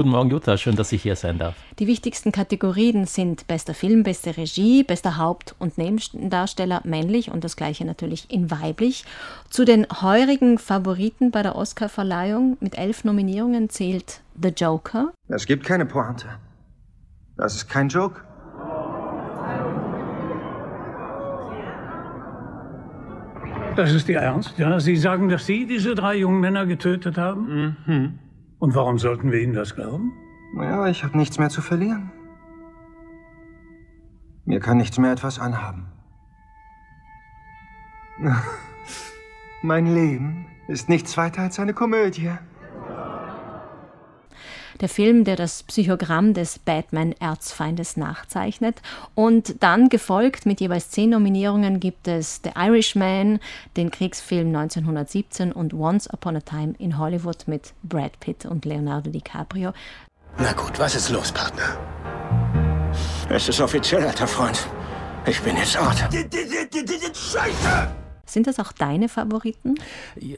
Guten Morgen, Jutta. Schön, dass ich hier sein darf. Die wichtigsten Kategorien sind bester Film, beste Regie, bester Haupt- und Nebendarsteller männlich und das gleiche natürlich in weiblich. Zu den heurigen Favoriten bei der Oscarverleihung mit elf Nominierungen zählt The Joker. Es gibt keine Pointe. Das ist kein Joke. Das ist Ihr Ernst? Ja, Sie sagen, dass Sie diese drei jungen Männer getötet haben? Mhm. Und warum sollten wir Ihnen das glauben? Naja, ich habe nichts mehr zu verlieren. Mir kann nichts mehr etwas anhaben. mein Leben ist nichts weiter als eine Komödie. Der Film, der das Psychogramm des Batman-Erzfeindes nachzeichnet. Und dann gefolgt mit jeweils zehn Nominierungen gibt es The Irishman, den Kriegsfilm 1917 und Once Upon a Time in Hollywood mit Brad Pitt und Leonardo DiCaprio. Na gut, was ist los, Partner? Es ist offiziell, alter Freund. Ich bin jetzt Ort. Scheiße! Sind das auch deine Favoriten?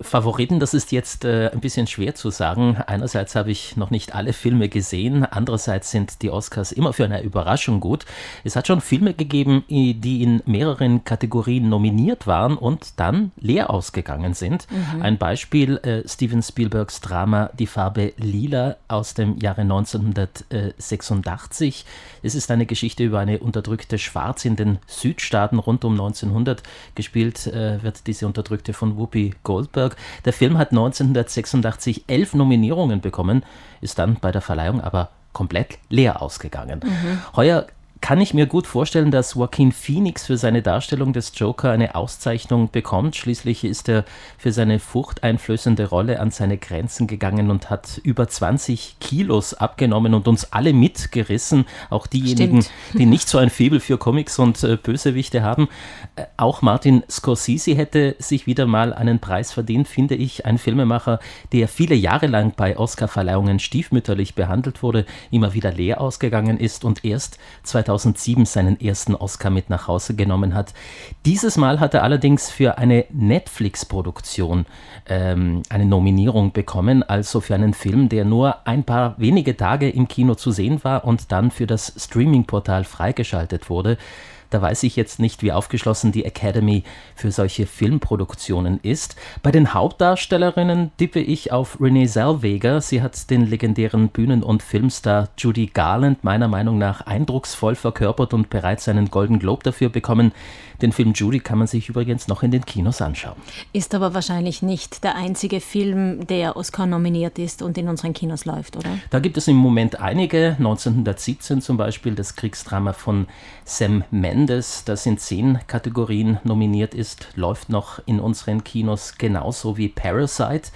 Favoriten, das ist jetzt äh, ein bisschen schwer zu sagen. Einerseits habe ich noch nicht alle Filme gesehen, andererseits sind die Oscars immer für eine Überraschung gut. Es hat schon Filme gegeben, die in mehreren Kategorien nominiert waren und dann leer ausgegangen sind. Mhm. Ein Beispiel äh, Steven Spielbergs Drama Die Farbe Lila aus dem Jahre 1986. Es ist eine Geschichte über eine unterdrückte Schwarz in den Südstaaten rund um 1900 gespielt. Äh, wird diese unterdrückte von Whoopi Goldberg. Der Film hat 1986 elf Nominierungen bekommen, ist dann bei der Verleihung aber komplett leer ausgegangen. Mhm. Heuer kann ich mir gut vorstellen, dass Joaquin Phoenix für seine Darstellung des Joker eine Auszeichnung bekommt. Schließlich ist er für seine furchteinflößende Rolle an seine Grenzen gegangen und hat über 20 Kilos abgenommen und uns alle mitgerissen. Auch diejenigen, Stimmt. die nicht so ein Febel für Comics und äh, Bösewichte haben. Äh, auch Martin Scorsese hätte sich wieder mal einen Preis verdient, finde ich. Ein Filmemacher, der viele Jahre lang bei Oscarverleihungen stiefmütterlich behandelt wurde, immer wieder leer ausgegangen ist und erst 2000 2007 seinen ersten Oscar mit nach Hause genommen hat. Dieses Mal hat er allerdings für eine Netflix-Produktion ähm, eine Nominierung bekommen, also für einen Film, der nur ein paar wenige Tage im Kino zu sehen war und dann für das Streaming-Portal freigeschaltet wurde. Da weiß ich jetzt nicht, wie aufgeschlossen die Academy für solche Filmproduktionen ist. Bei den Hauptdarstellerinnen tippe ich auf Renee Zellweger. Sie hat den legendären Bühnen- und Filmstar Judy Garland meiner Meinung nach eindrucksvoll verkörpert und bereits einen Golden Globe dafür bekommen. Den Film Judy kann man sich übrigens noch in den Kinos anschauen. Ist aber wahrscheinlich nicht der einzige Film, der Oscar nominiert ist und in unseren Kinos läuft, oder? Da gibt es im Moment einige. 1917 zum Beispiel das Kriegsdrama von Sam Mendes, das in zehn Kategorien nominiert ist, läuft noch in unseren Kinos genauso wie Parasite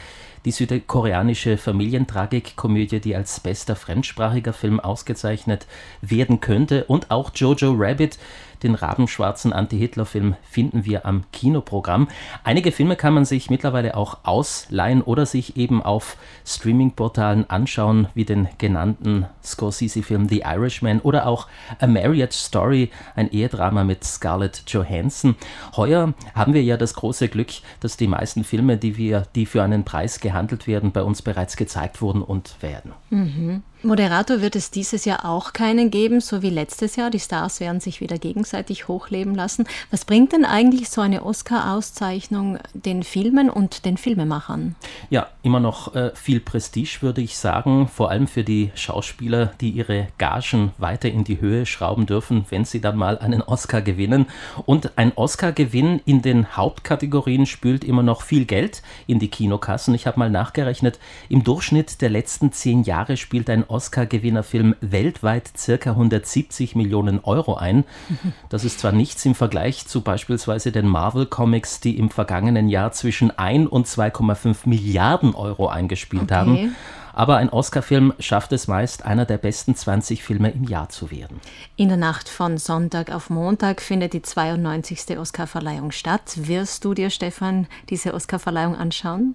die südkoreanische Familientragikkomödie, die als bester fremdsprachiger Film ausgezeichnet werden könnte, und auch Jojo Rabbit, den rabenschwarzen Anti-Hitler-Film finden wir am Kinoprogramm. Einige Filme kann man sich mittlerweile auch ausleihen oder sich eben auf Streaming-Portalen anschauen, wie den genannten Scorsese-Film The Irishman oder auch A Marriage Story, ein Ehedrama mit Scarlett Johansson. Heuer haben wir ja das große Glück, dass die meisten Filme, die wir, die für einen Preis gehandelt werden, bei uns bereits gezeigt wurden und werden. Mhm. Moderator wird es dieses Jahr auch keinen geben, so wie letztes Jahr. Die Stars werden sich wieder gegenseitig hochleben lassen. Was bringt denn eigentlich so eine Oscar-Auszeichnung den Filmen und den Filmemachern? Ja, immer noch äh, viel Prestige, würde ich sagen. Vor allem für die Schauspieler, die ihre Gagen weiter in die Höhe schrauben dürfen, wenn sie dann mal einen Oscar gewinnen. Und ein Oscar-Gewinn in den Hauptkategorien spült immer noch viel Geld in die Kinokassen. Ich habe mal nachgerechnet, im Durchschnitt der letzten zehn Jahre spielt ein Oscar-Gewinnerfilm weltweit circa 170 Millionen Euro ein. Das ist zwar nichts im Vergleich zu beispielsweise den Marvel-Comics, die im vergangenen Jahr zwischen 1 und 2,5 Milliarden Euro eingespielt okay. haben. Aber ein Oscar-Film schafft es meist, einer der besten 20 Filme im Jahr zu werden. In der Nacht von Sonntag auf Montag findet die 92. Oscar-Verleihung statt. Wirst du dir, Stefan, diese Oscar-Verleihung anschauen?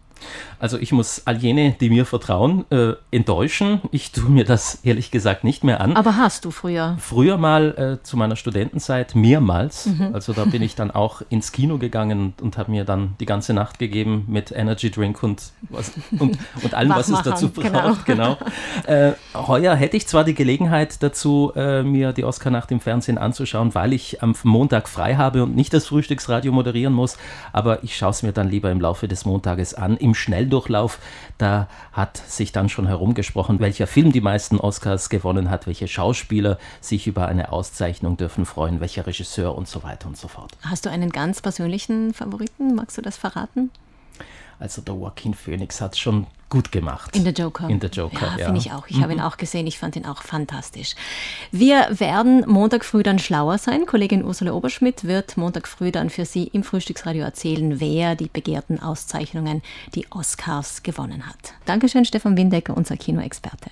Also ich muss all jene, die mir vertrauen, äh, enttäuschen. Ich tue mir das ehrlich gesagt nicht mehr an. Aber hast du früher? Früher mal äh, zu meiner Studentenzeit mehrmals. Mhm. Also da bin ich dann auch ins Kino gegangen und, und habe mir dann die ganze Nacht gegeben mit Energy Drink und, was, und, und allem, was es dazu braucht. Genau. genau. Äh, heuer hätte ich zwar die Gelegenheit dazu, äh, mir die Oscar-Nacht im Fernsehen anzuschauen, weil ich am Montag frei habe und nicht das Frühstücksradio moderieren muss, aber ich schaue es mir dann lieber im Laufe des Montages an. Im Schnelldurchlauf, da hat sich dann schon herumgesprochen, welcher Film die meisten Oscars gewonnen hat, welche Schauspieler sich über eine Auszeichnung dürfen freuen, welcher Regisseur und so weiter und so fort. Hast du einen ganz persönlichen Favoriten? Magst du das verraten? Also der Joaquin Phoenix hat schon gut gemacht. In The Joker. In The Joker, ja. ja. finde ich auch. Ich mhm. habe ihn auch gesehen. Ich fand ihn auch fantastisch. Wir werden Montag früh dann schlauer sein. Kollegin Ursula Oberschmidt wird Montag früh dann für Sie im Frühstücksradio erzählen, wer die begehrten Auszeichnungen, die Oscars gewonnen hat. Dankeschön, Stefan Windecker, unser Kinoexperte.